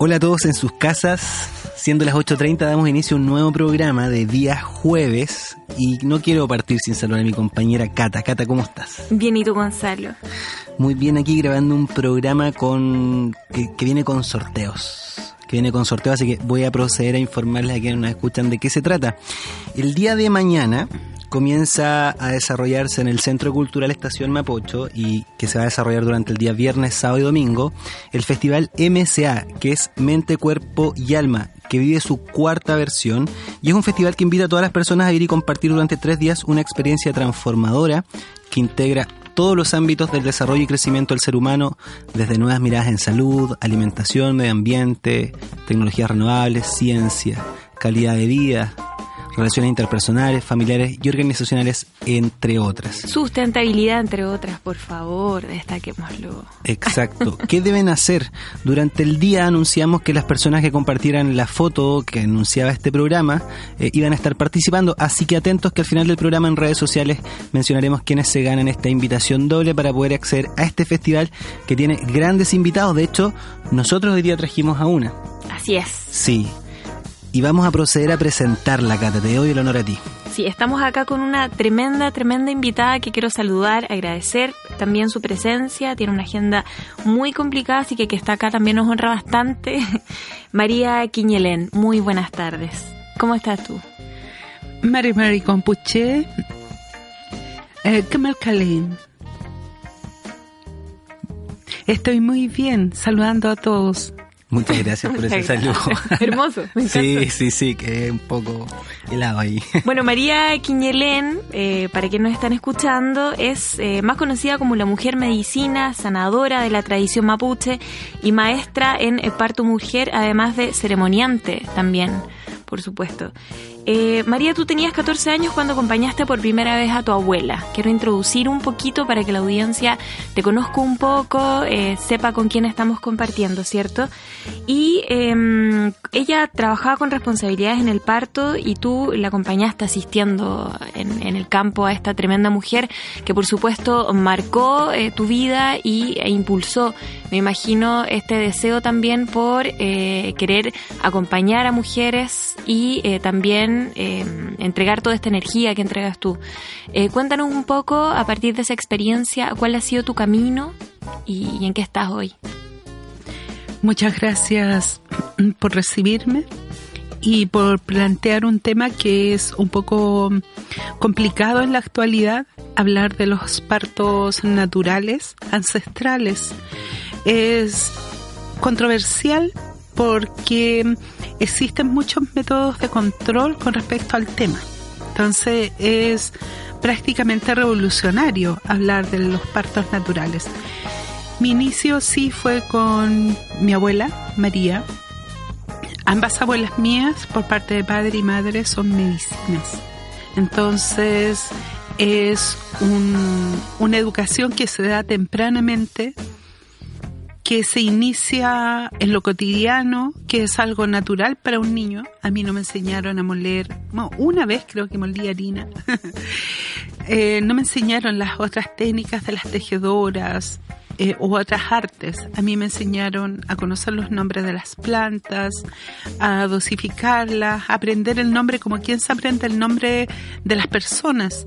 Hola a todos en sus casas. Siendo las 8.30 damos inicio a un nuevo programa de día jueves y no quiero partir sin saludar a mi compañera Cata. Cata, ¿cómo estás? Bien, ¿y tú, Gonzalo? Muy bien aquí grabando un programa con que, que viene con sorteos. Que viene con sorteos, así que voy a proceder a informarles a quienes nos escuchan de qué se trata. El día de mañana comienza a desarrollarse en el Centro Cultural Estación Mapocho y que se va a desarrollar durante el día viernes, sábado y domingo, el festival MCA, que es Mente, Cuerpo y Alma, que vive su cuarta versión. Y es un festival que invita a todas las personas a ir y compartir durante tres días una experiencia transformadora que integra todos los ámbitos del desarrollo y crecimiento del ser humano, desde nuevas miradas en salud, alimentación, medio ambiente, tecnologías renovables, ciencia, calidad de vida, relaciones interpersonales, familiares y organizacionales, entre otras. Sustentabilidad, entre otras, por favor, destaquémoslo. Exacto. ¿Qué deben hacer? Durante el día anunciamos que las personas que compartieran la foto que anunciaba este programa eh, iban a estar participando, así que atentos que al final del programa en redes sociales mencionaremos quiénes se ganan esta invitación doble para poder acceder a este festival que tiene grandes invitados. De hecho, nosotros hoy día trajimos a una. Así es. Sí y vamos a proceder a presentarla, Cata. Te doy el honor a ti. Sí, estamos acá con una tremenda, tremenda invitada que quiero saludar, agradecer también su presencia. Tiene una agenda muy complicada, así que que está acá también nos honra bastante. María Quiñelén, muy buenas tardes. ¿Cómo estás tú? Mari Mari Compuche, eh, Calín. Estoy muy bien, saludando a todos. Muchas gracias por ese saludo. Hermoso. sí, sí, sí, que un poco helado ahí. Bueno, María Quiñelén, eh, para quienes nos están escuchando, es eh, más conocida como la mujer medicina, sanadora de la tradición mapuche y maestra en parto mujer, además de ceremoniante también, por supuesto. Eh, María, tú tenías 14 años cuando acompañaste por primera vez a tu abuela. Quiero introducir un poquito para que la audiencia te conozca un poco, eh, sepa con quién estamos compartiendo, ¿cierto? Y em, ella trabajaba con responsabilidades en el parto y tú la acompañaste asistiendo en, el campo a esta tremenda mujer que por supuesto marcó eh, tu vida y, e impulsó, me imagino, este deseo también por querer acompañar a mujeres y también eh, entregar toda esta energía que entregas tú. Eh, cuéntanos un poco, a partir de esa experiencia, cuál ha sido tu camino y, en qué estás hoy. Muchas gracias por recibirme y por plantear un tema que es un poco complicado en la actualidad, hablar de los partos naturales, ancestrales. Es controversial porque existen muchos métodos de control con respecto al tema. Entonces es prácticamente revolucionario hablar de los partos naturales. Mi inicio sí fue con mi abuela, María. Ambas abuelas mías, por parte de padre y madre, son medicinas. Entonces es una educación que se da tempranamente que se inicia en lo cotidiano, que es algo natural para un niño. A mí no me enseñaron a moler, una vez creo que molí harina. eh, no me enseñaron las otras técnicas de las tejedoras eh, u otras artes. A mí me enseñaron a conocer los nombres de las plantas, a dosificarlas, a aprender el nombre como quien se aprende el nombre de las personas.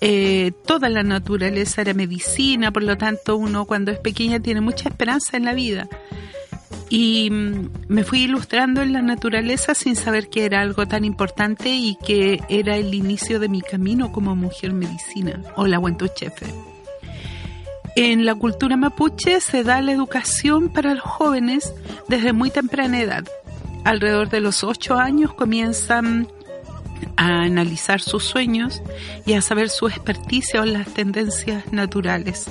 Eh, toda la naturaleza era medicina, por lo tanto uno cuando es pequeña tiene mucha esperanza en la vida. Y mm, me fui ilustrando en la naturaleza sin saber que era algo tan importante y que era el inicio de mi camino como mujer medicina o la Chefe. En la cultura mapuche se da la educación para los jóvenes desde muy temprana edad. Alrededor de los ocho años comienzan a analizar sus sueños y a saber su experticia o las tendencias naturales.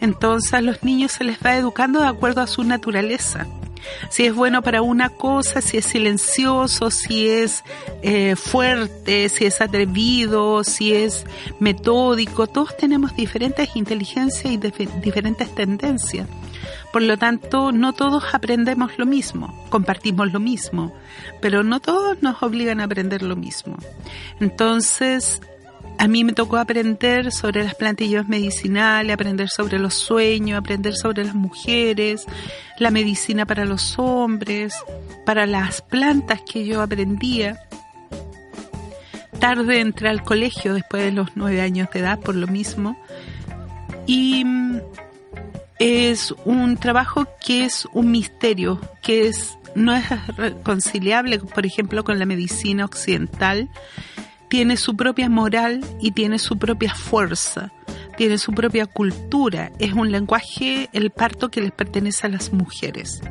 Entonces a los niños se les va educando de acuerdo a su naturaleza. Si es bueno para una cosa, si es silencioso, si es eh, fuerte, si es atrevido, si es metódico, todos tenemos diferentes inteligencias y diferentes tendencias. Por lo tanto, no todos aprendemos lo mismo, compartimos lo mismo, pero no todos nos obligan a aprender lo mismo. Entonces, a mí me tocó aprender sobre las plantillas medicinales, aprender sobre los sueños, aprender sobre las mujeres, la medicina para los hombres, para las plantas que yo aprendía. Tarde entré al colegio después de los nueve años de edad por lo mismo. Y es un trabajo que es un misterio, que es no es reconciliable, por ejemplo, con la medicina occidental tiene su propia moral y tiene su propia fuerza, tiene su propia cultura. Es un lenguaje, el parto, que les pertenece a las mujeres.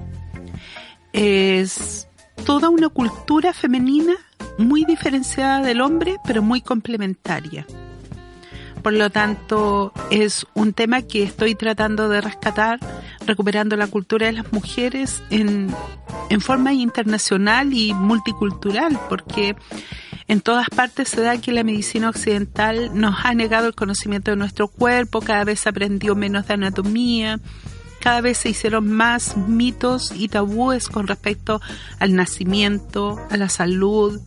Es toda una cultura femenina muy diferenciada del hombre, pero muy complementaria. Por lo tanto, es un tema que estoy tratando de rescatar, recuperando la cultura de las mujeres en, en forma internacional y multicultural, porque en todas partes se da que la medicina occidental nos ha negado el conocimiento de nuestro cuerpo, cada vez aprendió menos de anatomía, cada vez se hicieron más mitos y tabúes con respecto al nacimiento, a la salud,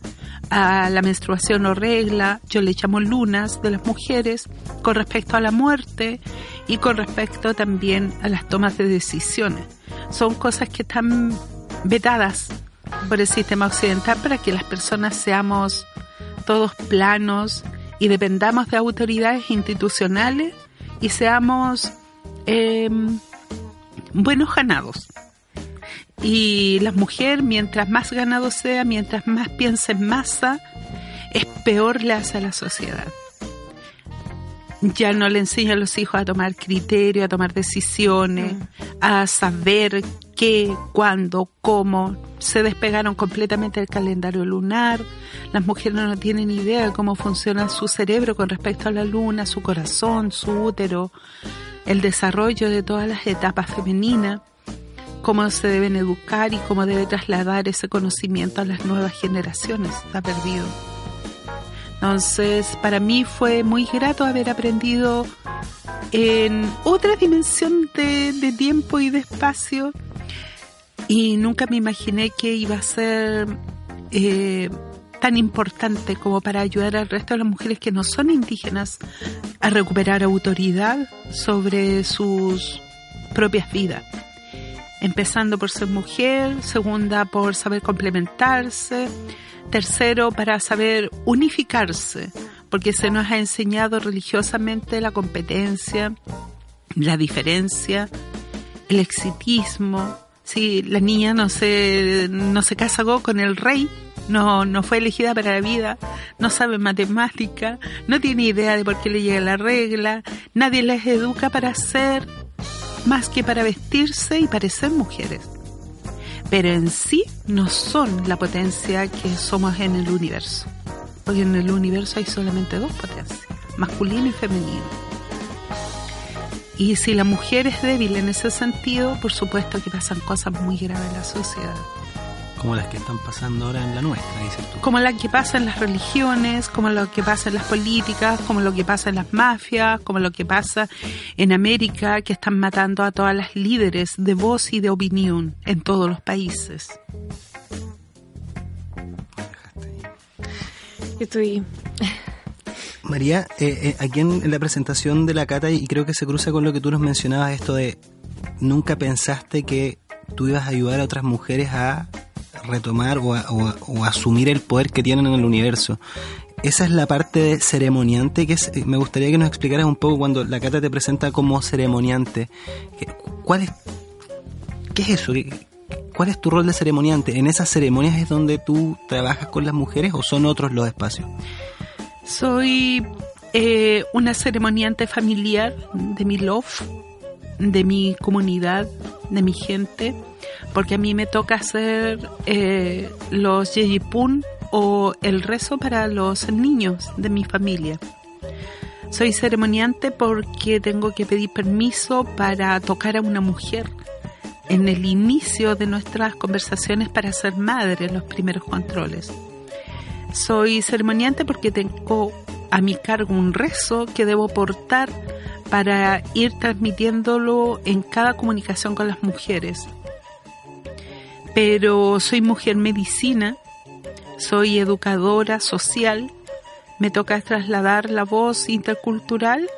a la menstruación o regla, yo le llamo lunas de las mujeres, con respecto a la muerte y con respecto también a las tomas de decisiones. Son cosas que están vetadas por el sistema occidental para que las personas seamos todos planos y dependamos de autoridades institucionales y seamos em, buenos ganados. Y la mujer, mientras más ganado sea, mientras más piense en masa, es peor le hace a la sociedad. Ya no le enseña a los hijos a tomar criterio, a tomar decisiones, mm. a saber qué, cuándo, cómo. Se despegaron completamente del calendario lunar. Las mujeres no tienen idea de cómo funciona su cerebro con respecto a la luna, su corazón, su útero, el desarrollo de todas las etapas femeninas, cómo se deben educar y cómo debe trasladar ese conocimiento a las nuevas generaciones. Está perdido. Entonces, para mí fue muy grato haber aprendido en otra dimensión de, tiempo y de espacio y nunca me imaginé que iba a ser eh, tan importante como para ayudar al resto de las mujeres que no son indígenas a recuperar autoridad sobre sus propias vidas. Empezando por ser mujer, segunda por saber complementarse, tercero para saber unificarse, porque se nos ha enseñado religiosamente la competencia, la diferencia, el exitismo, si la niña no se, no se casó con el rey, no, no fue elegida para la vida, no sabe matemática, no tiene idea de por qué le llega la regla, nadie les educa para ser más que para vestirse y parecer mujeres. Pero en sí no son la potencia que somos en el universo, porque en el universo hay solamente dos potencias, masculino y femenino. Y si la mujer es débil en ese sentido, por supuesto que pasan cosas muy graves en la sociedad. Como las que están pasando ahora en la nuestra, dices tú. Como las que pasa en las religiones, como lo que pasa en las políticas, como lo que pasa en las mafias, como lo que pasa en América, que están matando a todas las líderes de voz y de opinión en todos los países. Estoy María, eh, eh, aquí en, la presentación de la cata, y creo que se cruza con lo que tú nos mencionabas, esto de nunca pensaste que tú ibas a ayudar a otras mujeres a retomar o, asumir el poder que tienen en el universo. Esa es la parte ceremoniante que es, eh, me gustaría que nos explicaras un poco cuando la cata te presenta como ceremoniante. ¿Cuál es, ¿Qué es eso? ¿Cuál es tu rol de ceremoniante? ¿En esas ceremonias es donde tú trabajas con las mujeres o son otros los espacios? Soy eh, una ceremoniante familiar de mi love, de mi comunidad, de mi gente, porque a mí me toca hacer eh, los yeyipun o el rezo para los niños de mi familia. Soy ceremoniante porque tengo que pedir permiso para tocar a una mujer en el inicio de nuestras conversaciones para ser madre, los primeros controles. Soy ceremoniante porque tengo a mi cargo un rezo que debo portar para ir transmitiéndolo en cada comunicación con las mujeres. Pero soy mujer medicina, soy educadora social, me toca trasladar la voz intercultural.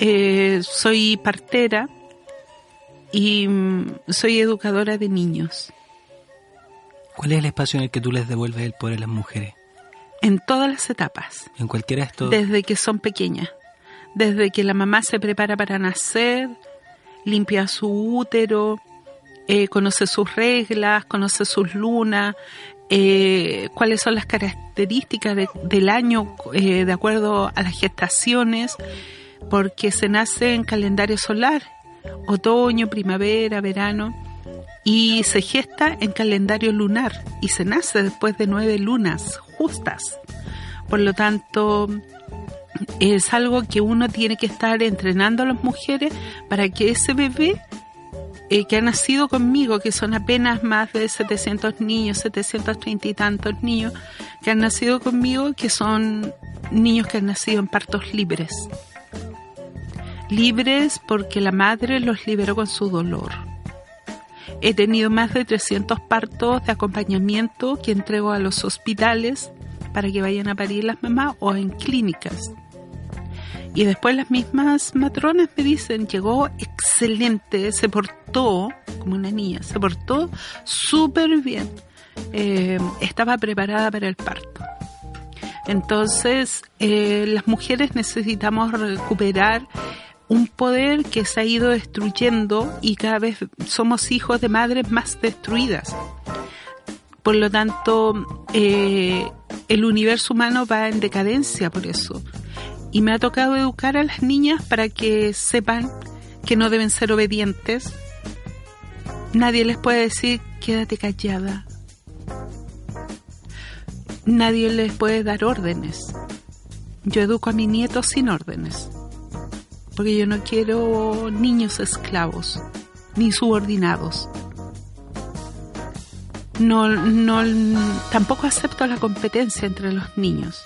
Eh, soy partera y mm, soy educadora de niños. ¿Cuál es el espacio en el que tú les devuelves el poder a las mujeres? En todas las etapas. En cualquiera de estos. Desde que son pequeñas. Desde que la mamá se prepara para nacer, limpia su útero, eh, conoce sus reglas, conoce sus lunas, eh, cuáles son las características del año eh, de acuerdo a las gestaciones, porque se nace en calendario solar, otoño, primavera, verano, y se gesta en calendario lunar y se nace después de nueve lunas justas. Por lo tanto, es algo que uno tiene que estar entrenando a las mujeres para que ese bebé eh, que ha nacido conmigo, que son apenas más de 700 niños, 730 y tantos niños que han nacido conmigo, que son niños que han nacido en partos libres. Libres porque la madre los liberó con su dolor. He tenido más de 300 partos de acompañamiento que entrego a los hospitales para que vayan a parir las mamás o en clínicas. Y después las mismas matronas me dicen, llegó excelente, se portó como una niña, se portó súper bien, eh, estaba preparada para el parto. Entonces, eh, las mujeres necesitamos recuperar un poder que se ha ido destruyendo y cada vez somos hijos de madres más destruidas. Por lo tanto, eh, el universo humano va en decadencia por eso. Y me ha tocado educar a las niñas para que sepan que no deben ser obedientes. Nadie les puede decir, quédate callada. Nadie les puede dar órdenes. Yo educo a mi nieto sin órdenes porque yo no quiero niños esclavos ni subordinados. No, no, tampoco acepto la competencia entre los niños.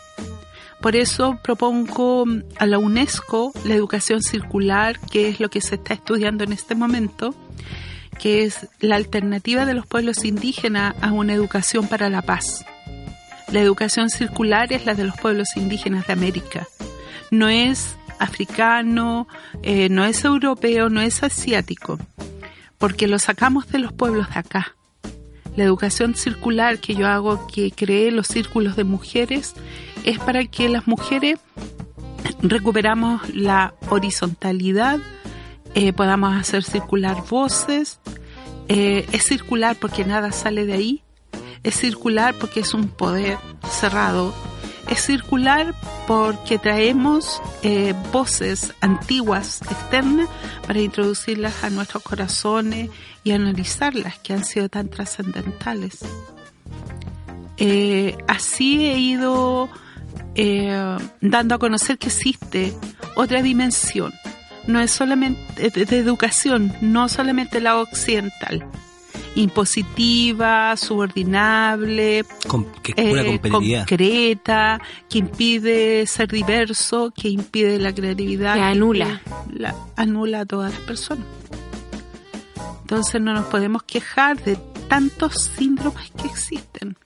Por eso propongo a la UNESCO la educación circular, que es lo que se está estudiando en este momento, que es la alternativa de los pueblos indígenas a una educación para la paz. La educación circular es la de los pueblos indígenas de América. No es africano, eh, no es europeo, no es asiático, porque lo sacamos de los pueblos de acá. La educación circular que yo hago, que cree los círculos de mujeres, es para que las mujeres recuperamos la horizontalidad, eh, podamos hacer circular voces. Eh, es circular porque nada sale de ahí. Es circular porque es un poder cerrado es circular porque traemos eh, voces antiguas, externas, para introducirlas a nuestros corazones y analizarlas, que han sido tan trascendentales. Eh, así he ido eh, dando a conocer que existe otra dimensión, no es solamente de educación, no solamente la occidental, impositiva, subordinable, que eh, concreta, que impide ser diverso, que impide la creatividad. Que anula. la, anula a todas las personas. Entonces no nos podemos quejar de tantos síndromes que existen.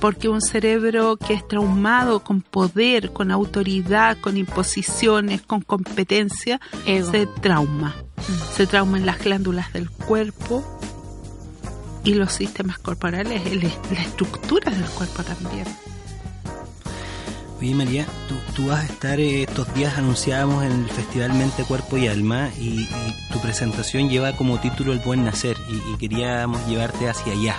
Porque un cerebro que es traumado con poder, con autoridad, con imposiciones, con competencia, se trauma. Mm. Se trauma en las glándulas del cuerpo, y los sistemas corporales, la estructura del cuerpo también. Oye María, tú, vas a estar eh, estos días, anunciábamos en el Festival Mente, Cuerpo y Alma, y, tu presentación lleva como título El Buen Nacer, y, queríamos llevarte hacia allá.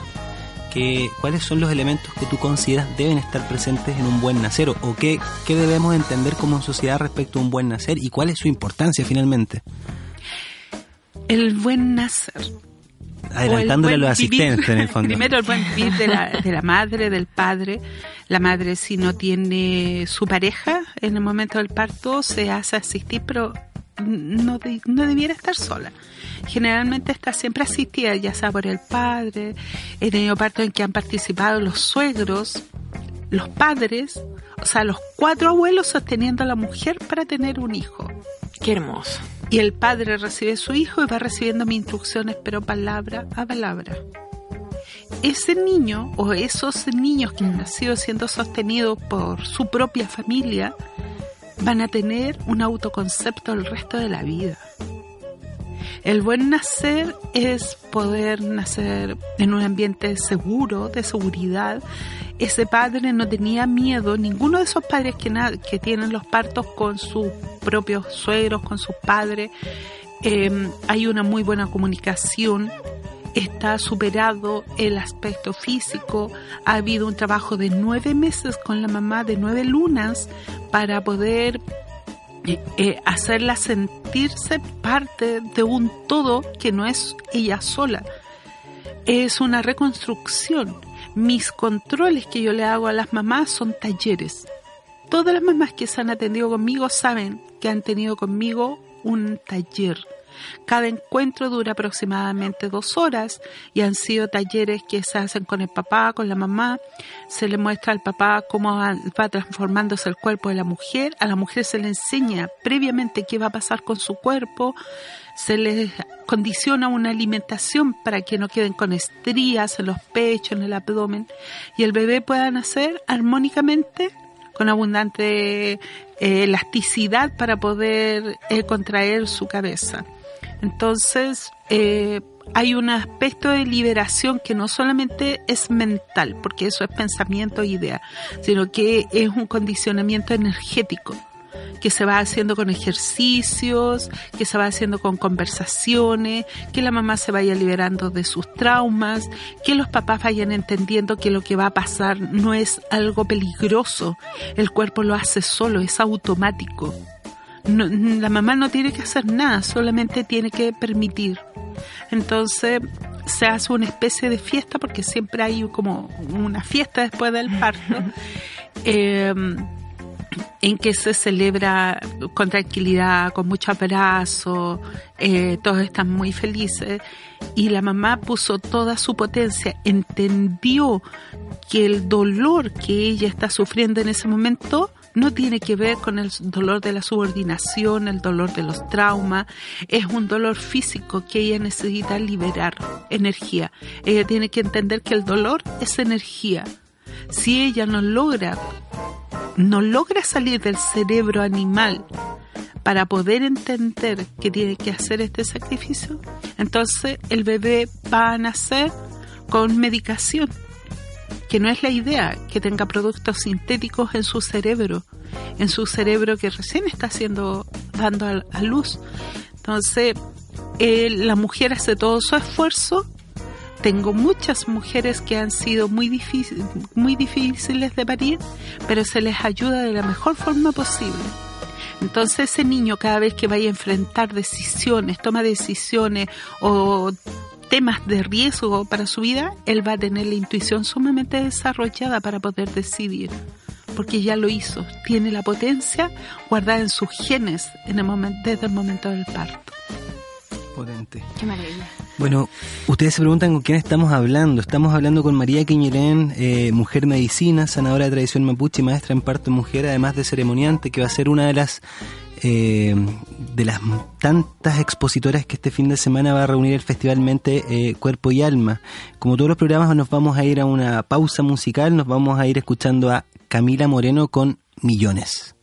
¿Qué, ¿Cuáles son los elementos que tú consideras deben estar presentes en un buen nacer? ¿O qué, qué debemos entender como sociedad respecto a un buen nacer? ¿Y cuál es su importancia finalmente? El buen nacer adelantándole a los asistentes en el fondo. Primero el buen vivir de la, de la madre, del padre. La madre si no tiene su pareja en el momento del parto se hace asistir, pero no, no debiera estar sola. Generalmente está siempre asistida, ya sea por el padre. He tenido partos en que han participado los suegros, los padres, o sea, los cuatro abuelos sosteniendo a la mujer para tener un hijo. Qué hermoso. Y el padre recibe a su hijo y va recibiendo mis instrucciones, pero palabra a palabra. ese niño o esos niños que han nacido siendo sostenidos por su propia familia van a tener un autoconcepto el resto de la vida. El buen nacer es poder nacer en un ambiente seguro, de seguridad. Ese padre no tenía miedo, ninguno de esos padres que, tienen los partos con sus propios suegros, con sus padres, em, hay una muy buena comunicación, está superado el aspecto físico, ha habido un trabajo de nueve meses con la mamá, de nueve lunas, para poder eh, eh, hacerla sentirse parte de un todo que no es ella sola. Es una reconstrucción. Mis controles que yo le hago a las mamás son talleres. Todas las mamás que se han atendido conmigo saben que han tenido conmigo un taller cada encuentro dura aproximadamente dos horas y han sido talleres que se hacen con el papá, con la mamá. Se le muestra al papá cómo va transformándose el cuerpo de la mujer. A la mujer se le enseña previamente qué va a pasar con su cuerpo. Se le condiciona una alimentación para que no queden con estrías en los pechos, en el abdomen y el bebé pueda nacer armónicamente con abundante eh, elasticidad para poder eh, contraer su cabeza. Entonces, eh, hay un aspecto de liberación que no solamente es mental, porque eso es pensamiento e idea, sino que es un condicionamiento energético que se va haciendo con ejercicios, que se va haciendo con conversaciones, que la mamá se vaya liberando de sus traumas, que los papás vayan entendiendo que lo que va a pasar no es algo peligroso, el cuerpo lo hace solo, es automático la mamá no tiene que hacer nada, solamente tiene que permitir. Entonces se hace una especie de fiesta porque siempre hay como una fiesta después del parto. Em, en que se celebra con tranquilidad, con mucho abrazo, eh, todos están muy felices y la mamá puso toda su potencia, entendió que el dolor que ella está sufriendo en ese momento no tiene que ver con el dolor de la subordinación, el dolor de los traumas, es un dolor físico que ella necesita liberar energía. Ella tiene que entender que el dolor es energía. Si ella no logra, no logra salir del cerebro animal para poder entender que tiene que hacer este sacrificio, entonces el bebé va a nacer con medicación que no es la idea que tenga productos sintéticos en su cerebro, en su cerebro que recién está haciendo, dando a, luz. Entonces, la mujer hace todo su esfuerzo. Tengo muchas mujeres que han sido muy, difícil, muy difíciles de parir, pero se les ayuda de la mejor forma posible. Entonces ese niño cada vez que vaya a enfrentar decisiones, toma decisiones o temas de riesgo para su vida, él va a tener la intuición sumamente desarrollada para poder decidir, porque ya lo hizo, tiene la potencia guardada en sus genes en el momento, desde el momento del parto. Potente. Qué maravilla. Bueno, ustedes se preguntan con quién estamos hablando. Estamos hablando con María Quiñerén, eh, mujer medicina, sanadora de tradición mapuche y maestra en parto mujer, además de ceremoniante, que va a ser una de las eh, de las tantas expositoras que este fin de semana va a reunir el Festival Mente, eh, Cuerpo y Alma. Como todos los programas nos vamos a ir a una pausa musical, nos vamos a ir escuchando a Camila Moreno con Millones.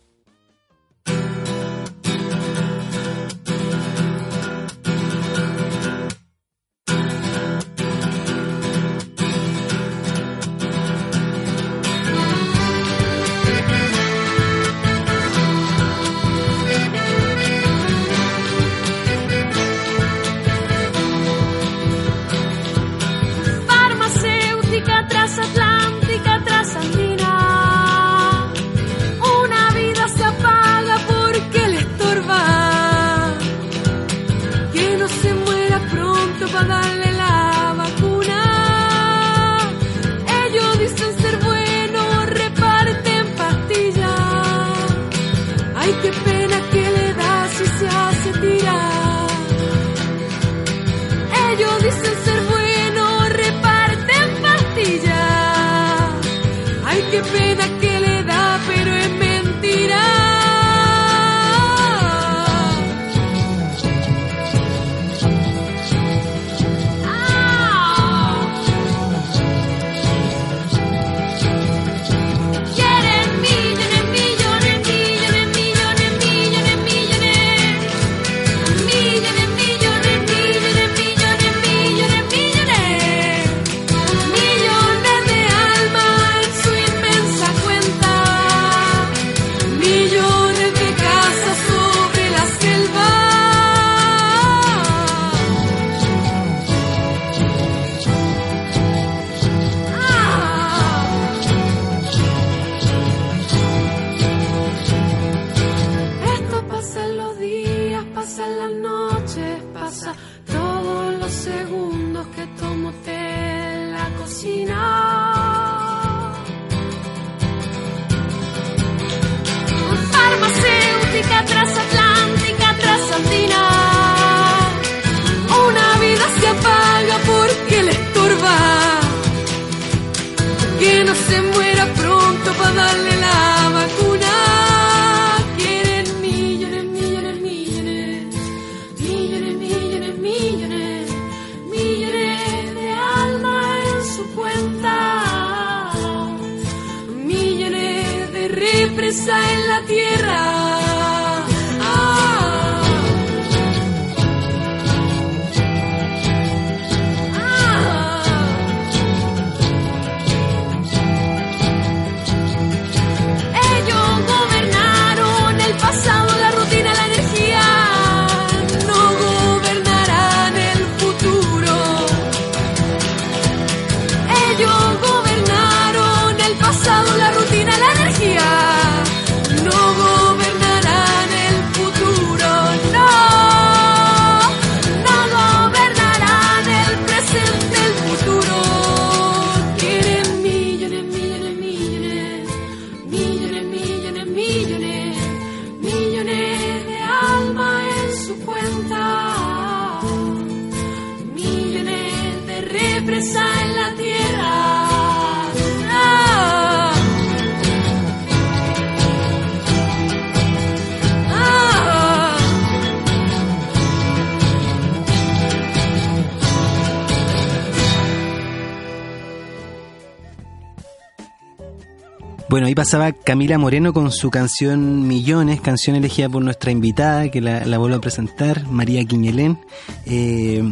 Ahí pasaba Camila Moreno con su canción Millones, canción elegida por nuestra invitada, que la, la vuelvo a presentar, María Quiñelén. Eh,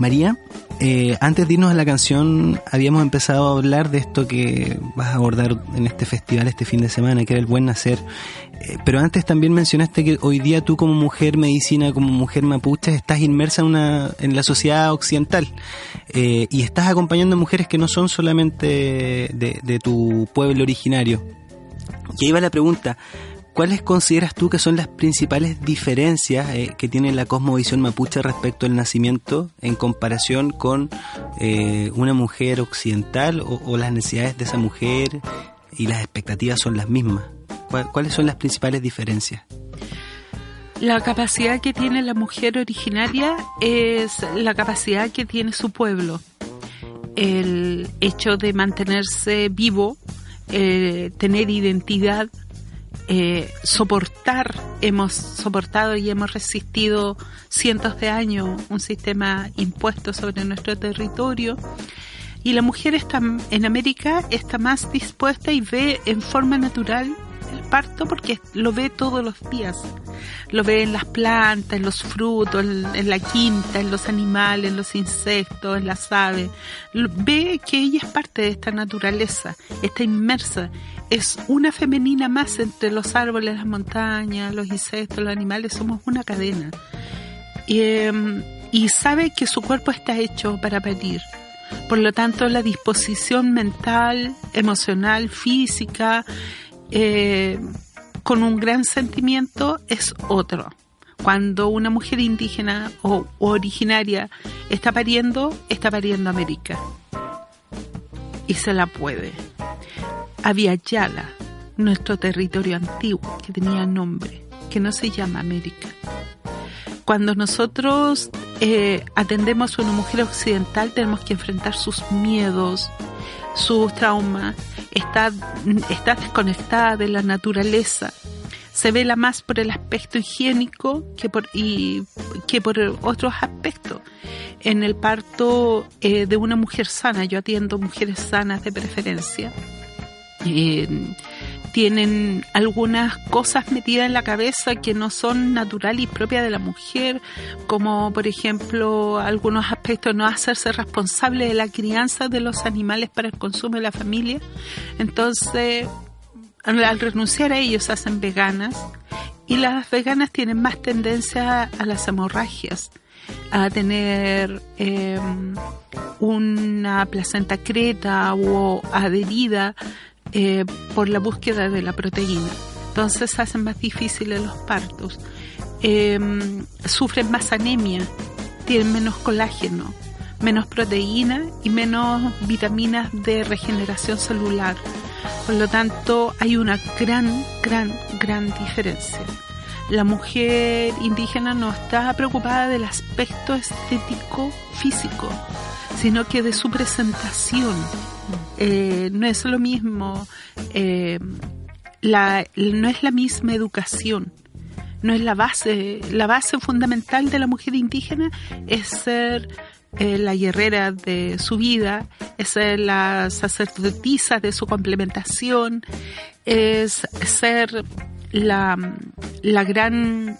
María, eh, antes de irnos a la canción, habíamos empezado a hablar de esto que vas a abordar en este festival este fin de semana, que era el buen nacer. Eh, pero antes también mencionaste que hoy día tú como mujer medicina, como mujer mapuche, estás inmersa en, una, en la sociedad occidental eh, y estás acompañando a mujeres que no son solamente de, de tu pueblo originario. Y ahí va la pregunta, ¿cuáles consideras tú que son las principales diferencias eh, que tiene la cosmovisión mapuche respecto al nacimiento en comparación con eh, una mujer occidental o, las necesidades de esa mujer y las expectativas son las mismas? ¿Cuál- ¿Cuáles son las principales diferencias? La capacidad que tiene la mujer originaria es la capacidad que tiene su pueblo. El hecho de mantenerse vivo, eh, tener identidad, eh, soportar, hemos soportado y hemos resistido cientos de años un sistema impuesto sobre nuestro territorio. Y la mujer está en América está más dispuesta y ve en forma natural el parto porque lo ve todos los días. Lo ve en las plantas, en los frutos, en, la quinta, en los animales, en los insectos, en las aves. Ve que ella es parte de esta naturaleza, está inmersa. Es una femenina más entre los árboles, las montañas, los insectos, los animales. Somos una cadena. Y, em, sabe que su cuerpo está hecho para parir. Por lo tanto, la disposición mental, emocional, física, eh, con un gran sentimiento es otro. Cuando una mujer indígena o, o originaria está pariendo, está pariendo América. Y se la puede. Yala, nuestro territorio antiguo, que tenía nombre, que no se llama América. Cuando nosotros eh, atendemos a una mujer occidental, tenemos que enfrentar sus miedos, sus traumas, está, desconectada de la naturaleza, se vela más por el aspecto higiénico que por, y, que por otros aspectos. En el parto eh, de una mujer sana, yo atiendo mujeres sanas de preferencia, eh, tienen algunas cosas metidas en la cabeza que no son naturales y propias de la mujer, como por ejemplo algunos aspectos no hacerse responsable de la crianza de los animales para el consumo de la familia. Entonces, al renunciar a ellos hacen veganas y las veganas tienen más tendencia a las hemorragias, a tener eh, una placenta creta o adherida eh, por la búsqueda de la proteína. Entonces hacen más difíciles los partos. Eh, sufren más anemia, tienen menos colágeno, menos proteína y menos vitaminas de regeneración celular. Por lo tanto, hay una gran, gran, gran diferencia. La mujer indígena no está preocupada del aspecto estético físico, sino que de su presentación. Eh, no es lo mismo, eh, no es la misma educación, no es la base, la base fundamental de la mujer indígena es ser eh, la guerrera de su vida, es ser la sacerdotisa de su complementación, es ser la, la gran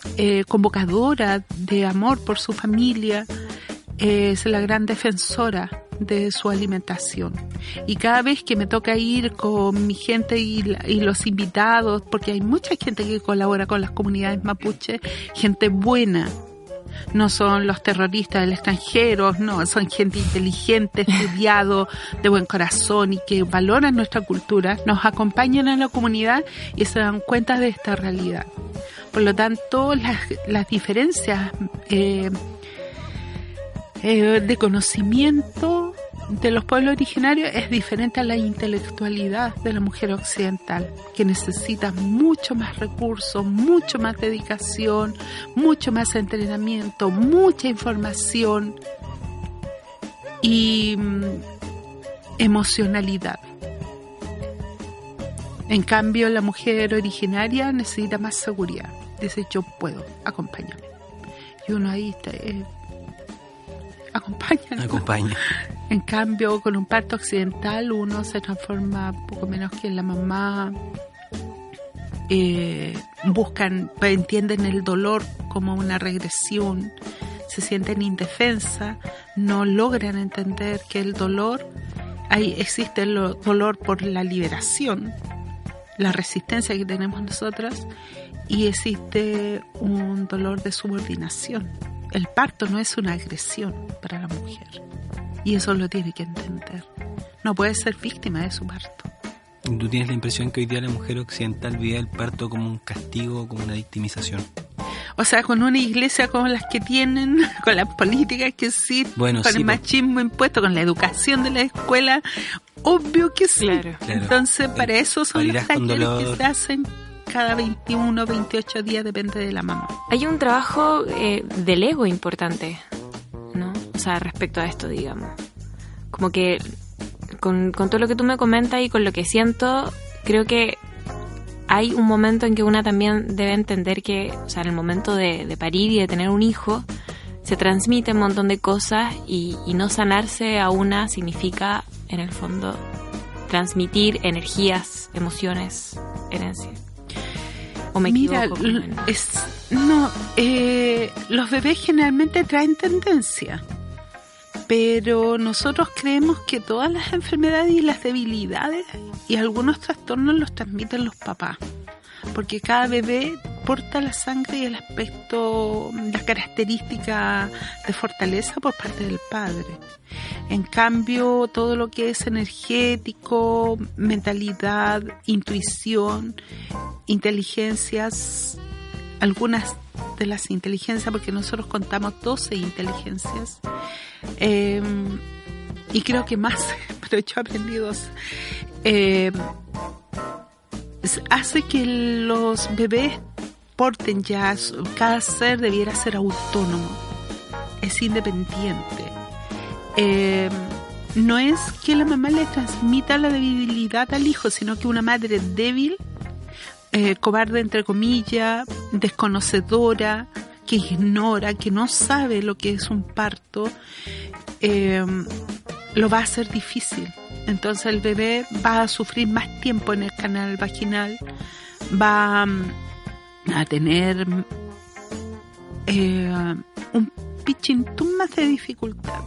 convocadora de amor por su familia, es la gran defensora de su alimentación. Y cada vez que me toca ir con mi gente y, los invitados, porque hay mucha gente que colabora con las comunidades mapuche, gente buena. No son los terroristas del extranjero, no, son gente inteligente, estudiado, de buen corazón y que valoran nuestra cultura, nos acompañan en la comunidad y se dan cuenta de esta realidad. Por lo tanto, las, las diferencias eh, eh, de conocimiento de los pueblos originarios es diferente a la intelectualidad de la mujer occidental, que necesita mucho más recursos, mucho más dedicación, mucho más entrenamiento, mucha información y mm, emocionalidad. En cambio, la mujer originaria necesita más seguridad. Dice, yo puedo, acompáñame. Y uno ahí está, eh, acompaña. Acompaña. En cambio, con un parto occidental uno se transforma poco menos que la mamá. Eh, buscan, entienden el dolor como una regresión, se sienten indefensa, no logran entender que el dolor, ahí existe el dolor por la liberación, la resistencia que tenemos nosotras, y existe un dolor de subordinación el parto no es una agresión para la mujer. Y eso lo tiene que entender. No puede ser víctima de su parto. ¿Tú tienes la impresión que hoy día la mujer occidental vive el parto como un castigo, como una victimización? O sea, con una iglesia como las que tienen, con las políticas que sí, bueno, con sí, el machismo impuesto, con la educación de la escuela, obvio que sí. Claro. Claro. Entonces, para eso son Parirás los talleres dolor. que se hacen cada 21, 28 días, depende de la mamá. Hay un trabajo eh, del ego importante, ¿no? O sea, respecto a esto, digamos. Como que con, con todo lo que tú me comentas y con lo que siento, creo que hay un momento en que una también debe entender que, o sea, en el momento de, de parir y de tener un hijo, se transmite un montón de cosas y, y no sanarse a una significa, en el fondo, transmitir energías, emociones, herencia. ¿O me Mira, equivoco? es, no, eh, los bebés generalmente traen tendencia, pero nosotros creemos que todas las enfermedades y las debilidades y algunos trastornos los transmiten los papás, porque cada bebé porta la sangre y el aspecto, las características de fortaleza por parte del padre. En cambio, todo lo que es energético, mentalidad, intuición, inteligencias, algunas de las inteligencias, porque nosotros contamos 12 inteligencias, eh, y creo que más, pero yo aprendí dos, s- hace que los bebés ya, cada ser debiera ser autónomo, es independiente. Eh, no es que la mamá le transmita la debilidad al hijo, sino que una madre débil, eh, cobarde entre comillas, desconocedora, que ignora, que no sabe lo que es un parto, eh, lo va a hacer difícil. Entonces el bebé va a sufrir más tiempo en el canal vaginal, va mm, a tener eh, un pichintún más de dificultad.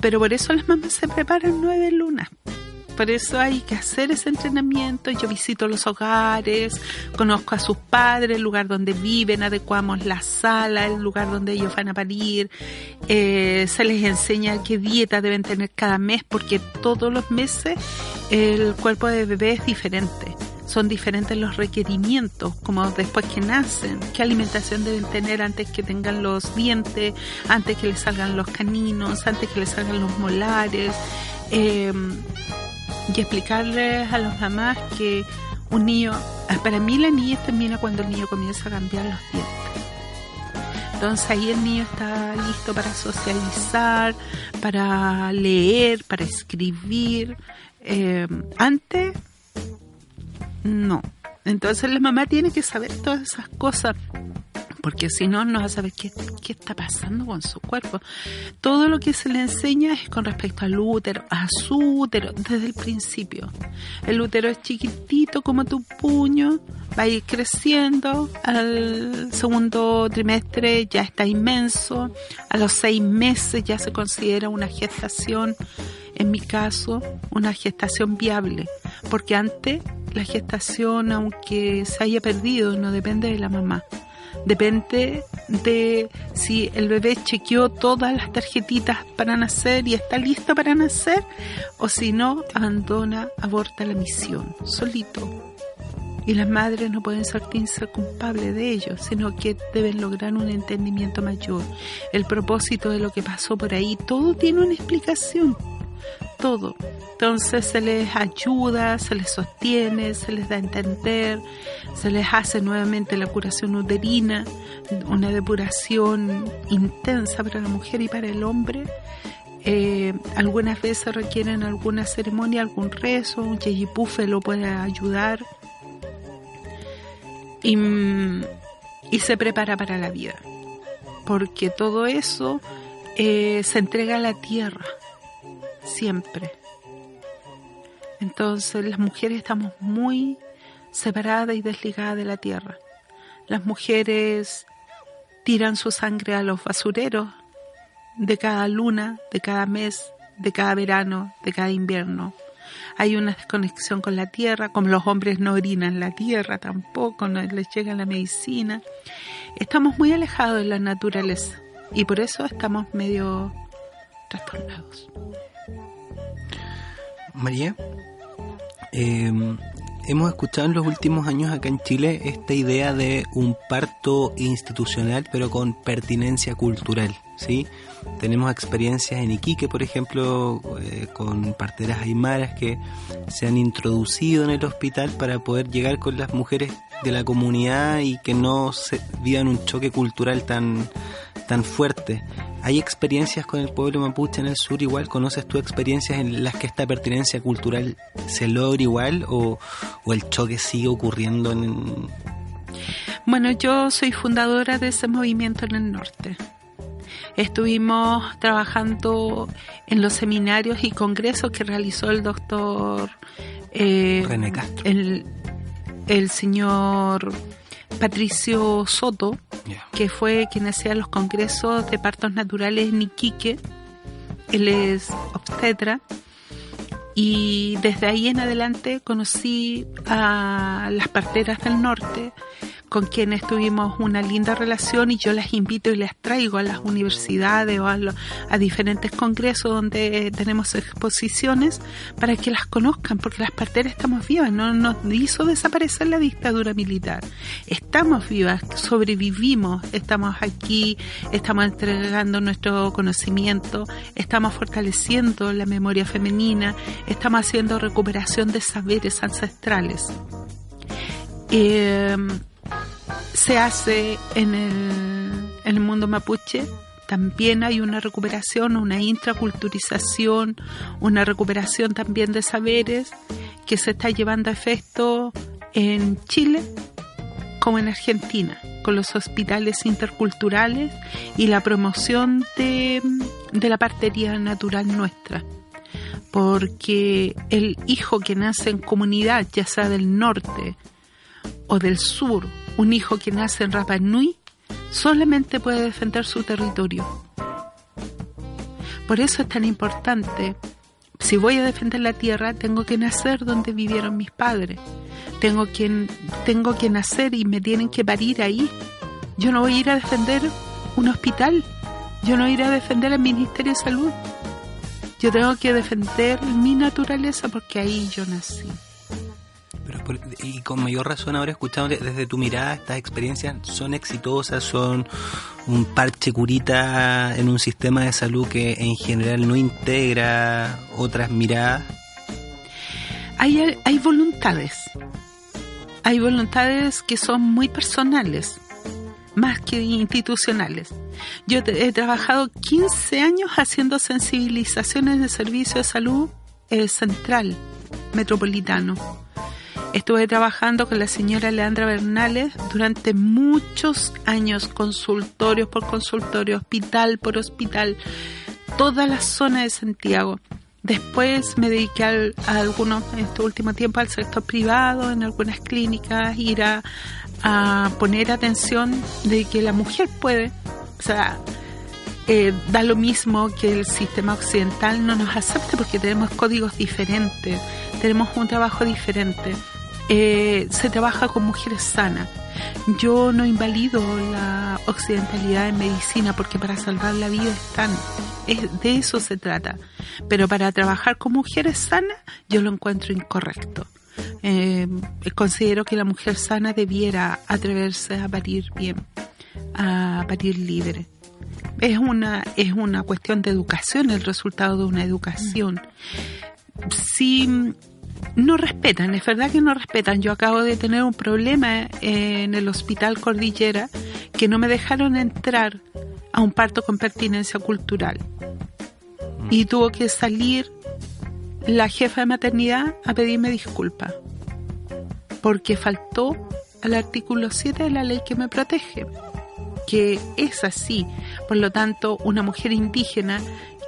Pero por eso las mamás se preparan nueve lunas. Por eso hay que hacer ese entrenamiento. Yo visito los hogares, conozco a sus padres, el lugar donde viven, adecuamos la sala, el lugar donde ellos van a parir. Eh, se les enseña qué dieta deben tener cada mes, porque todos los meses el cuerpo de bebé es diferente. Son diferentes los requerimientos, como después que nacen, qué alimentación deben tener antes que tengan los dientes, antes que les salgan los caninos, antes que les salgan los molares. Eh, y explicarles a las mamás que un niño, para mí la niñez termina cuando el niño comienza a cambiar los dientes. Entonces ahí el niño está listo para socializar, para leer, para escribir. Eh, antes, no. Entonces la mamá tiene que saber todas esas cosas porque si no, no va a saber qué, qué, está pasando con su cuerpo. Todo lo que se le enseña es con respecto al útero, a su útero, desde el principio. El útero es chiquitito como tu puño, va a ir creciendo, al segundo trimestre ya está inmenso, a los seis meses ya se considera una gestación, en mi caso, una gestación viable, porque antes la gestación, aunque se haya perdido, no depende de la mamá. Depende de si el bebé chequeó todas las tarjetitas para nacer y está listo para nacer, o si no, abandona, aborta la misión, solito. Y las madres no pueden sentirse culpables de ello, sino que deben lograr un entendimiento mayor. El propósito de lo que pasó por ahí, todo tiene una explicación todo. Entonces se les ayuda, se les sostiene, se les da a entender, se les hace nuevamente la curación uterina, una depuración intensa para la mujer y para el hombre. Eh, algunas veces requieren alguna ceremonia, algún rezo, un yeyipufe lo puede ayudar. Y, se prepara para la vida. Porque todo eso eh, se entrega a la tierra siempre. Entonces las mujeres estamos muy separadas y desligadas de la tierra. Las mujeres tiran su sangre a los basureros de cada luna, de cada mes, de cada verano, de cada invierno. Hay una desconexión con la tierra, como los hombres no orinan la tierra tampoco, no les llega la medicina. Estamos muy alejados de la naturaleza y por eso estamos medio trastornados. María, em, hemos escuchado en los últimos años acá en Chile esta idea de un parto institucional pero con pertinencia cultural, ¿sí? Tenemos experiencias en Iquique, por ejemplo, eh, con parteras aymaras que se han introducido en el hospital para poder llegar con las mujeres de la comunidad y que no se vivan un choque cultural tan, tan fuerte. ¿Hay experiencias con el pueblo mapuche en el sur igual? ¿Conoces tú experiencias en las que esta pertinencia cultural se logra igual o, o el choque sigue ocurriendo en... Bueno, yo soy fundadora de ese movimiento en el norte. Estuvimos trabajando en los seminarios y congresos que realizó el doctor eh, René Castro. El, el señor Patricio Soto, que fue quien hacía los congresos de partos naturales en Iquique. Él es obstetra. Y desde ahí en adelante conocí a las parteras del norte con quienes tuvimos una linda relación y yo las invito y les traigo a las universidades o a, diferentes congresos donde tenemos exposiciones para que las conozcan, porque las parteras estamos vivas, no nos hizo desaparecer la dictadura militar. Estamos vivas, sobrevivimos, estamos aquí, estamos entregando nuestro conocimiento, estamos fortaleciendo la memoria femenina, estamos haciendo recuperación de saberes ancestrales. Eh, se hace en el, mundo mapuche. También hay una recuperación, una intraculturización, una recuperación también de saberes que se está llevando a efecto en Chile como en Argentina, con los hospitales interculturales y la promoción de, de la partería natural nuestra. Porque el hijo que nace en comunidad, ya sea del norte o del sur un hijo que nace en Rapa Nui solamente puede defender su territorio. Por eso es tan importante. Si voy a defender la tierra, tengo que nacer donde vivieron mis padres. Tengo que, tengo que nacer y me tienen que parir ahí. Yo no voy a ir a defender un hospital. Yo no voy a ir a defender el Ministerio de Salud. Yo tengo que defender mi naturaleza porque ahí yo nací y con mayor razón ahora escuchando desde tu mirada estas experiencias son exitosas, son un parche curita en un sistema de salud que en general no integra otras miradas. Hay, hay voluntades, hay voluntades que son muy personales, más que institucionales. Yo he trabajado 15 años haciendo sensibilizaciones de servicio de salud eh, central, metropolitano. Estuve trabajando con la señora Leandra Bernales durante muchos años, consultorios por consultorio, hospital por hospital, toda la zona de Santiago. Después me dediqué a algunos, en este último tiempo, al sector privado, en algunas clínicas, ir a, a poner atención de que la mujer puede, o sea, eh, da lo mismo que el sistema occidental no nos acepte porque tenemos códigos diferentes, tenemos un trabajo diferente. Eh, se trabaja con mujeres sanas. Yo no invalido la occidentalidad en medicina porque para salvar la vida están. Es, de eso se trata. Pero para trabajar con mujeres sanas yo lo encuentro incorrecto. Eh, considero que la mujer sana debiera atreverse a parir bien, a parir libre es una es una cuestión de educación el resultado de una educación si no respetan es verdad que no respetan. Yo acabo de tener un problema en el hospital Cordillera que no me dejaron entrar a un parto con pertinencia cultural. Y tuvo que salir la jefa de maternidad a pedirme disculpas porque faltó al artículo 7 de la ley que me protege que es así. Por lo tanto, una mujer indígena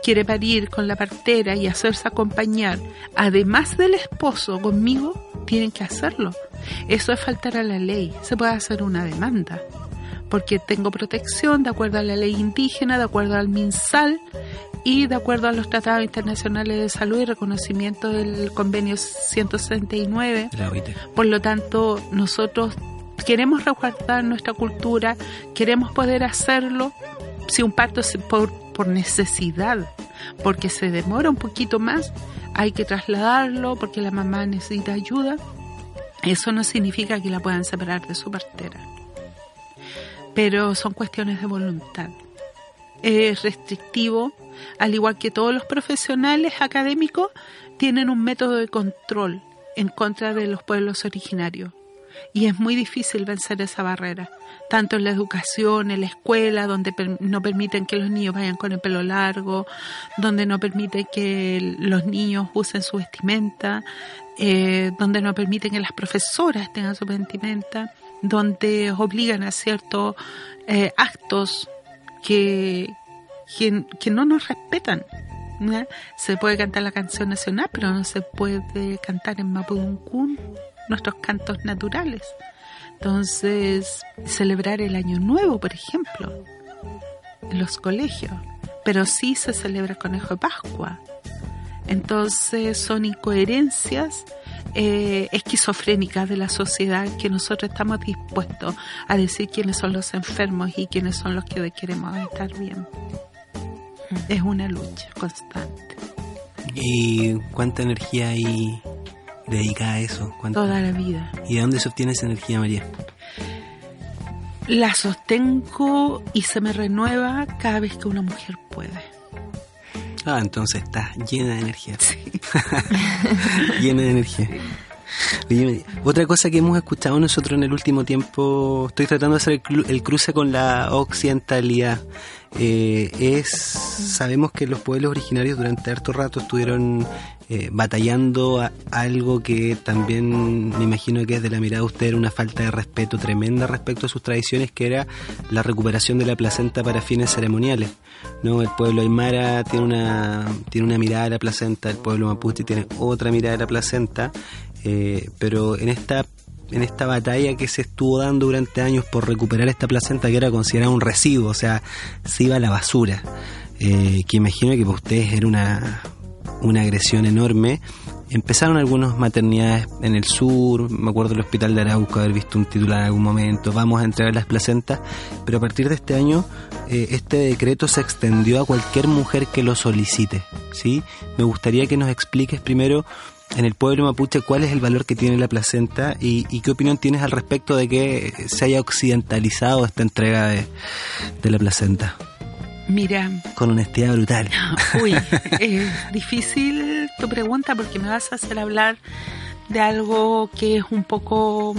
quiere parir con la partera y hacerse acompañar, además del esposo conmigo, tienen que hacerlo. Eso es faltar a la ley. Se puede hacer una demanda. Porque tengo protección de acuerdo a la ley indígena, de acuerdo al MinSal y de acuerdo a los tratados internacionales de salud y reconocimiento del convenio 169 La OIT. por lo tanto, nosotros queremos resguardar nuestra cultura, queremos poder hacerlo si un parto por, por necesidad, porque se demora un poquito más, hay que trasladarlo porque la mamá necesita ayuda. Eso no significa que la puedan separar de su partera. Pero son cuestiones de voluntad. Es restrictivo, al igual que todos los profesionales académicos, tienen un método de control en contra de los pueblos originarios. Y es muy difícil vencer esa barrera, tanto en la educación, en la escuela, donde no permiten que los niños vayan con el pelo largo, donde no permiten que los niños usen su vestimenta, eh, donde no permiten que las profesoras tengan su vestimenta, donde obligan a ciertos eh, actos que, que, no nos respetan. Se puede cantar la canción nacional, pero no se puede cantar en Mapudungun nuestros cantos naturales. Entonces, celebrar el Año Nuevo, por ejemplo, en los colegios, pero sí se celebra el Conejo de Pascua. Entonces, son incoherencias eh, esquizofrénicas de la sociedad que nosotros estamos dispuestos a decir quiénes son los enfermos y quiénes son los que queremos estar bien. Es una lucha constante. ¿Y cuánta energía hay dedicada a eso? ¿Cuánta- Toda la vida. ¿Y de dónde se obtiene esa energía, María? La sostengo y se me renueva cada vez que una mujer puede. Ah, entonces está llena de energía. llena de energía. Otra cosa que hemos escuchado nosotros en el último tiempo, estoy tratando de hacer el cruce con la occidentalidad, eh, es, sabemos que los pueblos originarios durante harto rato estuvieron eh, batallando a algo que también me imagino que desde la mirada de usted era una falta de respeto tremenda respecto a sus tradiciones, que era la recuperación de la placenta para fines ceremoniales. ¿no? El pueblo aymara tiene una, tiene una mirada de la placenta, el pueblo mapuche tiene otra mirada de la placenta, eh, pero en esta en esta batalla que se estuvo dando durante años por recuperar esta placenta que era considerada un residuo, o sea, se iba a la basura, eh, que imagino que para ustedes era una, una agresión enorme. Empezaron algunas maternidades en el sur, me acuerdo del hospital de Arauco haber visto un titular en algún momento, vamos a entregar las placentas, pero a partir de este año eh, este decreto se extendió a cualquier mujer que lo solicite, ¿sí? Me gustaría que nos expliques primero en el pueblo mapuche cuál es el valor que tiene la placenta y, y qué opinión tienes al respecto de que se haya occidentalizado esta entrega de, de la placenta. Mira, Con honestidad brutal. uy, es difícil tu pregunta porque me vas a hacer hablar de algo que es un poco,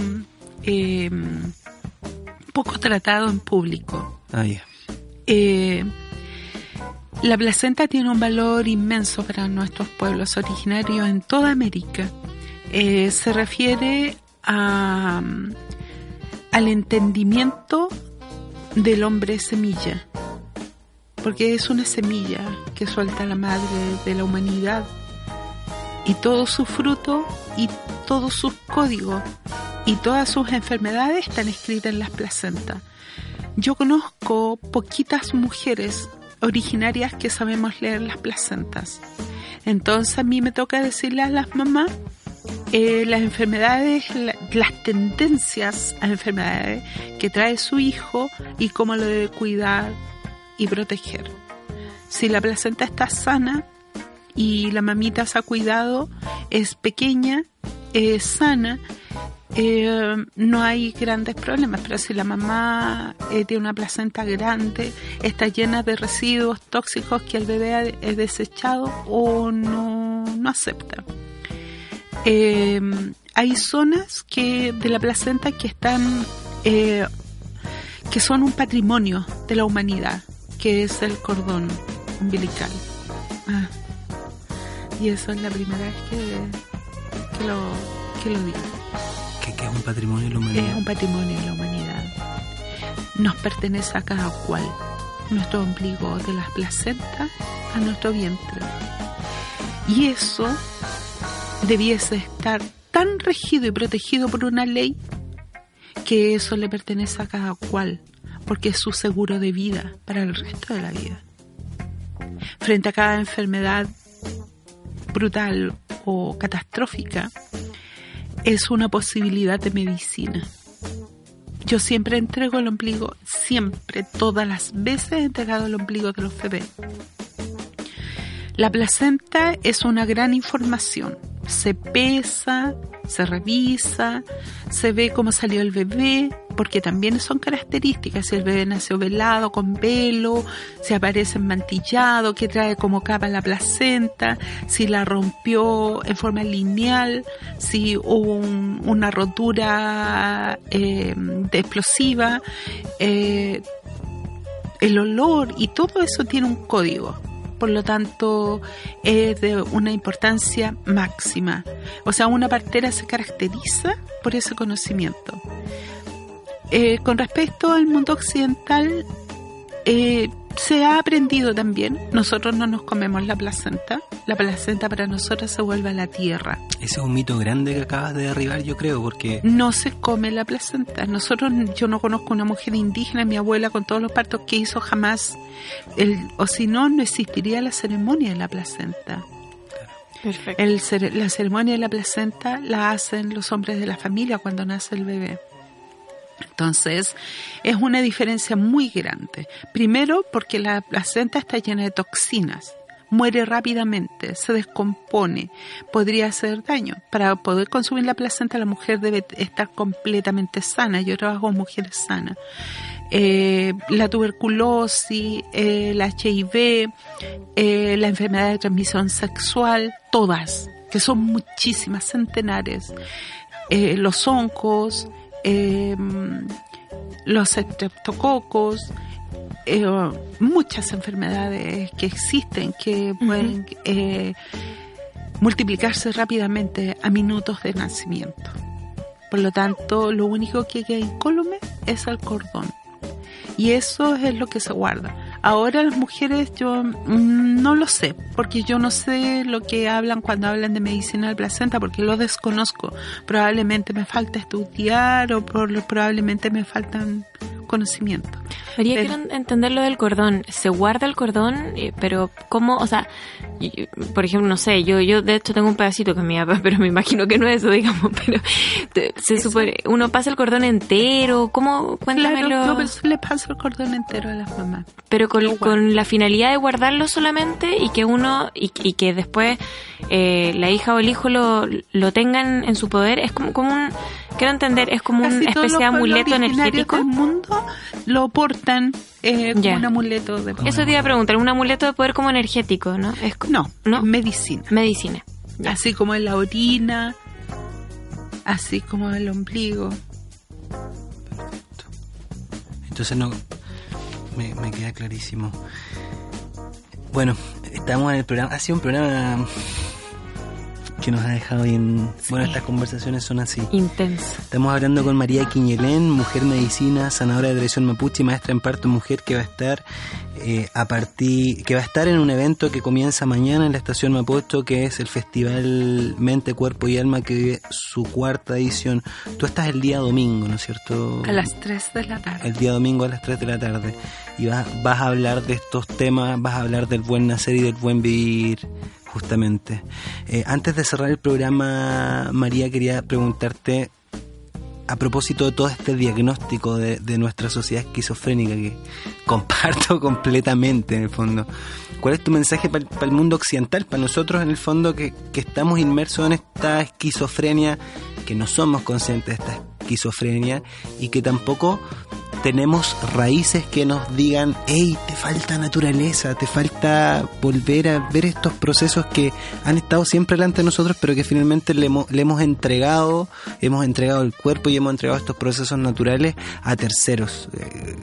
eh, poco tratado en público. Ah, ya. Eh, la placenta tiene un valor inmenso para nuestros pueblos originarios en toda América. Eh, se refiere a, al entendimiento del hombre semilla, porque es una semilla que suelta la madre de la humanidad y todo su fruto y todos sus códigos y todas sus enfermedades están escritas en las placentas. Yo conozco poquitas mujeres originarias que sabemos leer las placentas. Entonces a mí me toca decirle a las mamás eh, las enfermedades, la- las tendencias a enfermedades que trae su hijo y cómo lo debe cuidar y proteger. Si la placenta está sana y la mamita se ha cuidado, es pequeña, es sana, eh, no hay grandes problemas, pero si la mamá eh, tiene una placenta grande, está llena de residuos tóxicos que el bebé ha desechado o no, no acepta. Eh, hay zonas que de la placenta que están eh, que son un patrimonio de la humanidad, que es el cordón umbilical. Ah, y eso es la primera vez que lo que lo digo. Que, es un patrimonio de la Es humanidad. un patrimonio de la humanidad. Nos pertenece a cada cual. Nuestro ombligo de las placentas a nuestro vientre. Y eso debiese estar tan regido y protegido por una ley que eso le pertenece a cada cual, porque es su seguro de vida para el resto de la vida. Frente a cada enfermedad brutal o catastrófica, es una posibilidad de medicina. Yo siempre entrego el ombligo, siempre, todas las veces he entregado el ombligo de los bebés. La placenta es una gran información. Se pesa, se revisa, se ve cómo salió el bebé, porque también son características. Si el bebé nació velado, con velo, si aparece mantillado, que trae como capa la placenta, si la rompió en forma lineal, si hubo un- una rotura de explosiva, eh, el olor y todo eso tiene un código. Por lo tanto, es de una importancia máxima. O sea, una partera se caracteriza por ese conocimiento. Eh, con respecto al mundo occidental, eh, se ha aprendido también. Nosotros no nos comemos la placenta. La placenta para nosotros se vuelve a la tierra. Ese es un mito grande que acabas de derribar, yo creo, porque No se come la placenta. Nosotros, yo no conozco una mujer indígena, mi abuela con todos los partos que hizo jamás, el, o si no, no existiría la ceremonia de la placenta. Perfecto. El la ceremonia de la placenta la hacen los hombres de la familia cuando nace el bebé. Entonces, es una diferencia muy grande. Primero, porque la placenta está llena de toxinas. Muere rápidamente, se descompone, podría hacer daño. Para poder consumir la placenta, la mujer debe estar completamente sana. Yo trabajo con mujeres sanas. Eh, la tuberculosis, el HIV, eh, la enfermedad de transmisión sexual, todas, que son muchísimas, centenares, eh, los oncos, eh, los estreptococos, eh, muchas enfermedades que existen que pueden eh, multiplicarse rápidamente a minutos de nacimiento. Por lo tanto, lo único que queda incólume es el cordón. Y eso es lo que se guarda. Ahora las mujeres yo mm, no lo sé, porque yo no sé lo que hablan cuando hablan de medicina del placenta, porque lo desconozco. Probablemente me falta estudiar o por- probablemente me faltan conocimientos. María, Pero- quiero entender lo del cordón. Se guarda el cordón, pero ¿cómo? O sea, por ejemplo, no sé, yo yo de hecho tengo un pedacito que papá, pero me imagino que no es eso, digamos. Pero se supone, uno pasa el cordón entero, ¿cómo? Cuéntamelo. Claro, yo pues, le paso el cordón entero a las mamás. pero con, con la finalidad de guardarlo solamente y que uno y, y que después eh, la hija o el hijo lo, lo tengan en su poder es como, como un quiero entender es como Casi una especie de amuleto energético del mundo lo portan eh, como Ya. un amuleto de eso te iba a preguntar un amuleto de poder como energético no es co- No, no medicina. medicina. Así como en la orina, así como el ombligo. entonces no me, me queda clarísimo. Bueno, estamos en el programa. Ha sido un programa que nos ha dejado bien. Bueno, estas conversaciones son así. Intenso. Estamos hablando con María Quiñelén, mujer medicina, sanadora de tradición mapuche y maestra en parto mujer que va a estar eh, a partir, que va a estar en un evento que comienza mañana en la estación Mapocho, que es el Festival Mente, Cuerpo y Alma, que vive su cuarta edición. Tú estás el día domingo, ¿no es cierto? A las 3 de la tarde. El día domingo a las 3 de la tarde. Y vas, vas a hablar de estos temas, vas a hablar del buen nacer y del buen vivir justamente. Eh, antes de cerrar el programa, María, quería preguntarte a propósito de todo este diagnóstico de, de nuestra sociedad esquizofrénica que comparto completamente en el fondo. ¿Cuál es tu mensaje para el mundo occidental, para nosotros en el fondo que, que estamos inmersos en esta esquizofrenia, que no somos conscientes de esta esquizofrenia y que tampoco tenemos raíces que nos digan, hey, te falta naturaleza, te falta volver a ver estos procesos que han estado siempre delante de nosotros, pero que finalmente le hemos, le hemos entregado, hemos entregado el cuerpo y hemos entregado estos procesos naturales a terceros. Eh,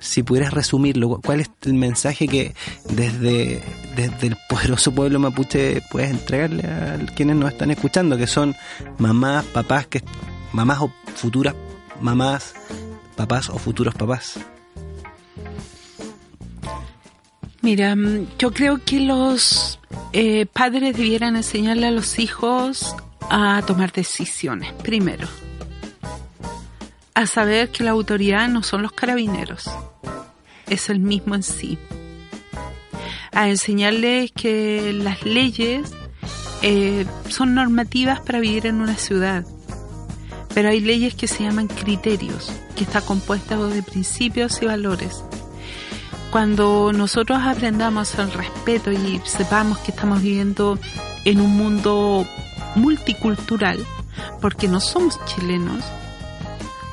si pudieras resumirlo, ¿cuál es el mensaje que desde, desde el poderoso pueblo mapuche puedes entregarle a quienes nos están escuchando, que son mamás, papás, que mamás o futuras mamás, papás o futuros papás? Mira, mm, yo creo que los eh, padres debieran enseñarle a los hijos a tomar decisiones, primero. A saber que la autoridad no son los carabineros, es el mismo en sí. A enseñarles que las leyes eh, son normativas para vivir en una ciudad, pero hay leyes que se llaman criterios, que está compuesta de principios y valores. Cuando nosotros aprendamos el respeto y sepamos que estamos viviendo en un mundo multicultural, porque no somos chilenos,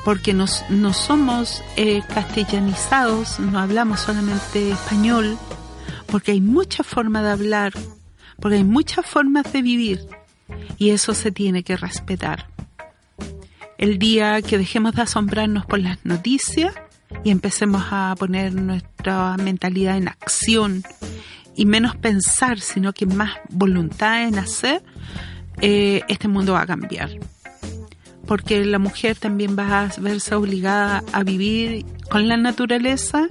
porque no somos eh, castellanizados, no hablamos solamente español, porque hay muchas formas de hablar, porque hay muchas formas de vivir, y eso se tiene que respetar el día que dejemos de asombrarnos por las noticias y empecemos a poner nuestra mentalidad en acción y menos pensar, sino que más voluntad en hacer, eh, este mundo va a cambiar. Porque la mujer también va a verse obligada a vivir con la naturaleza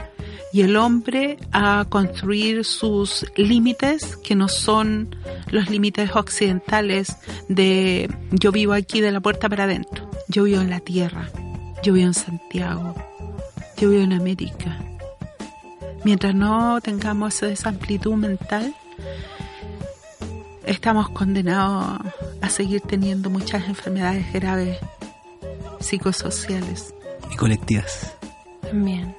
y el hombre a construir sus límites que no son los límites occidentales de yo vivo aquí de la puerta para adentro. Yo vivo en la tierra, yo vivo en Santiago, yo vivo en América. Mientras no tengamos esa amplitud mental, estamos condenados a seguir teniendo muchas enfermedades graves psicosociales. Y colectivas. También.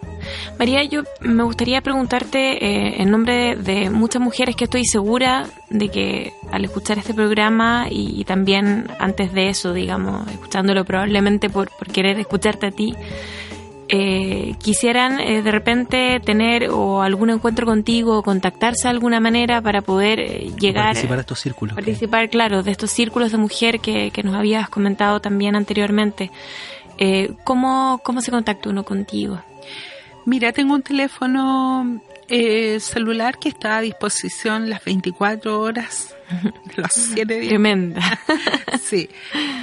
María, yo me gustaría preguntarte eh, en nombre de muchas mujeres que estoy segura de que al escuchar este programa y, también antes de eso, digamos, escuchándolo probablemente por, por querer escucharte a ti, eh, quisieran eh, de repente tener o algún encuentro contigo o contactarse de alguna manera para poder eh, llegar participar de estos círculos participar claro de estos círculos de mujer que, que nos habías comentado también anteriormente eh, ¿cómo, ¿cómo se contacta uno contigo? Mira, tengo un teléfono eh, celular que está a disposición las 24 horas, los 7 días. Tremenda. sí,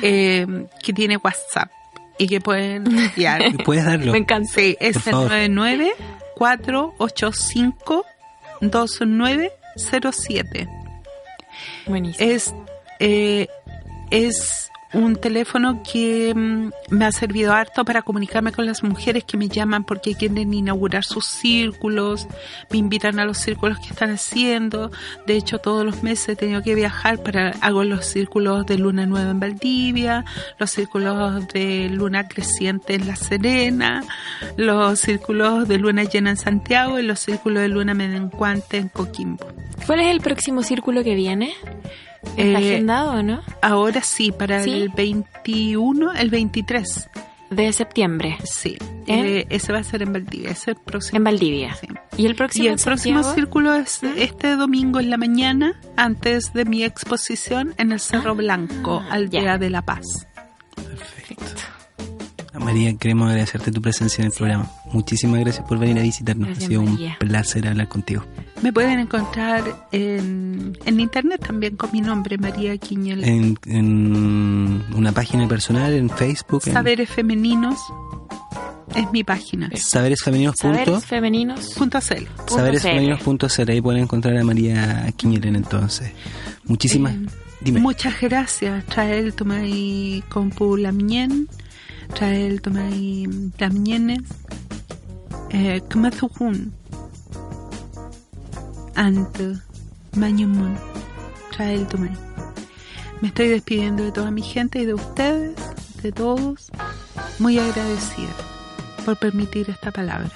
eh, que tiene WhatsApp y que pueden enviar. ¿Y puedes darlo? Me encanta. Sí, es Por el favor. 99 485 2907. Buenísimo. Es, eh, es un teléfono que mm, me ha servido harto para comunicarme con las mujeres que me llaman porque quieren inaugurar sus círculos, me invitan a los círculos que están haciendo. De hecho, todos los meses he tenido que viajar para hago los círculos de luna nueva en Valdivia, los círculos de luna creciente en La Serena, los círculos de luna llena en Santiago y los círculos de luna menguante en Coquimbo. ¿Cuál es el próximo círculo que viene? ¿Está Eh, agendado o no? Ahora sí, para ¿Sí? el 21, el 23. De septiembre, Sí, eh, ese va a ser en Valdivia, ese es el próximo. en Valdivia. Sí. ¿Y el próximo Y el próximo círculo es este domingo en la mañana, antes de mi exposición en el Cerro Ah, Blanco, Aldea ya. de la Paz. Perfecto. María, queremos agradecerte tu presencia en el programa. muchísimas gracias por venir a visitarnos. Gracias, ha sido María. un placer hablar contigo. Me pueden encontrar en, en internet también con mi nombre, María Quiñel. En, en una página personal, en Facebook, en Saberes Femeninos es mi página. saberesfemeninos. Saberes femeninos. Punto CL. punto Saberesfemeninos.cl, ahí pueden encontrar a María Quiñeren entonces. Muchísimas... Eh, Dime. Muchas gracias. Trael Tomai Compu Lamien. Trael Tomai Lamienes. Eh, Ante Mañumun. Trael Tomai. Me estoy despidiendo de toda mi gente y de ustedes, de todos. Muy agradecida por permitir esta palabra.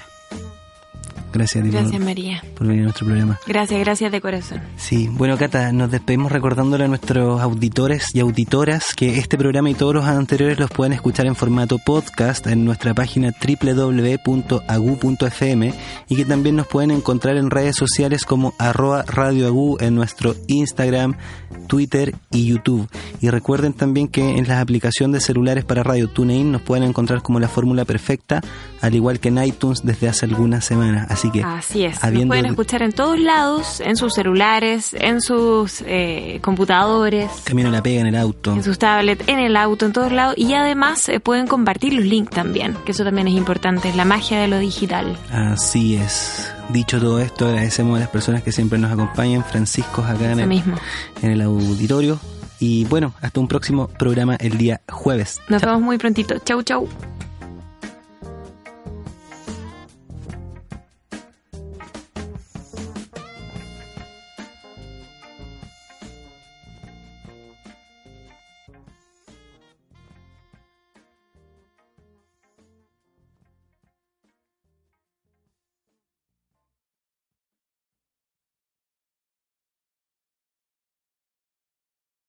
Gracias, a ti por- Gracias, María. por venir a nuestro programa. Gracias, gracias de corazón. Sí, bueno, Cata, nos despedimos recordándole a nuestros auditores y auditoras que este programa y todos los anteriores los pueden escuchar en formato podcast en nuestra página www.agu.fm y que también nos pueden encontrar en redes sociales como arroba radioagu en nuestro Instagram, Twitter y YouTube. Y recuerden también que en la aplicación de celulares para Radio TuneIn nos pueden encontrar como la fórmula perfecta, al igual que en iTunes desde hace algunas semanas. Así que, Así es. Nos pueden escuchar en todos lados, en sus celulares, en sus eh, computadores, camino a la pega en el auto. en sus tablets, en el auto, en todos lados. Y además eh, pueden compartir los links también, que eso también es importante, es la magia de lo digital. Así es. Dicho todo esto, agradecemos a las personas que siempre nos acompañan, Francisco acá en el, mismo. en el auditorio. Y bueno, hasta un próximo programa el día jueves. Nos vemos muy prontito. Chau, chau.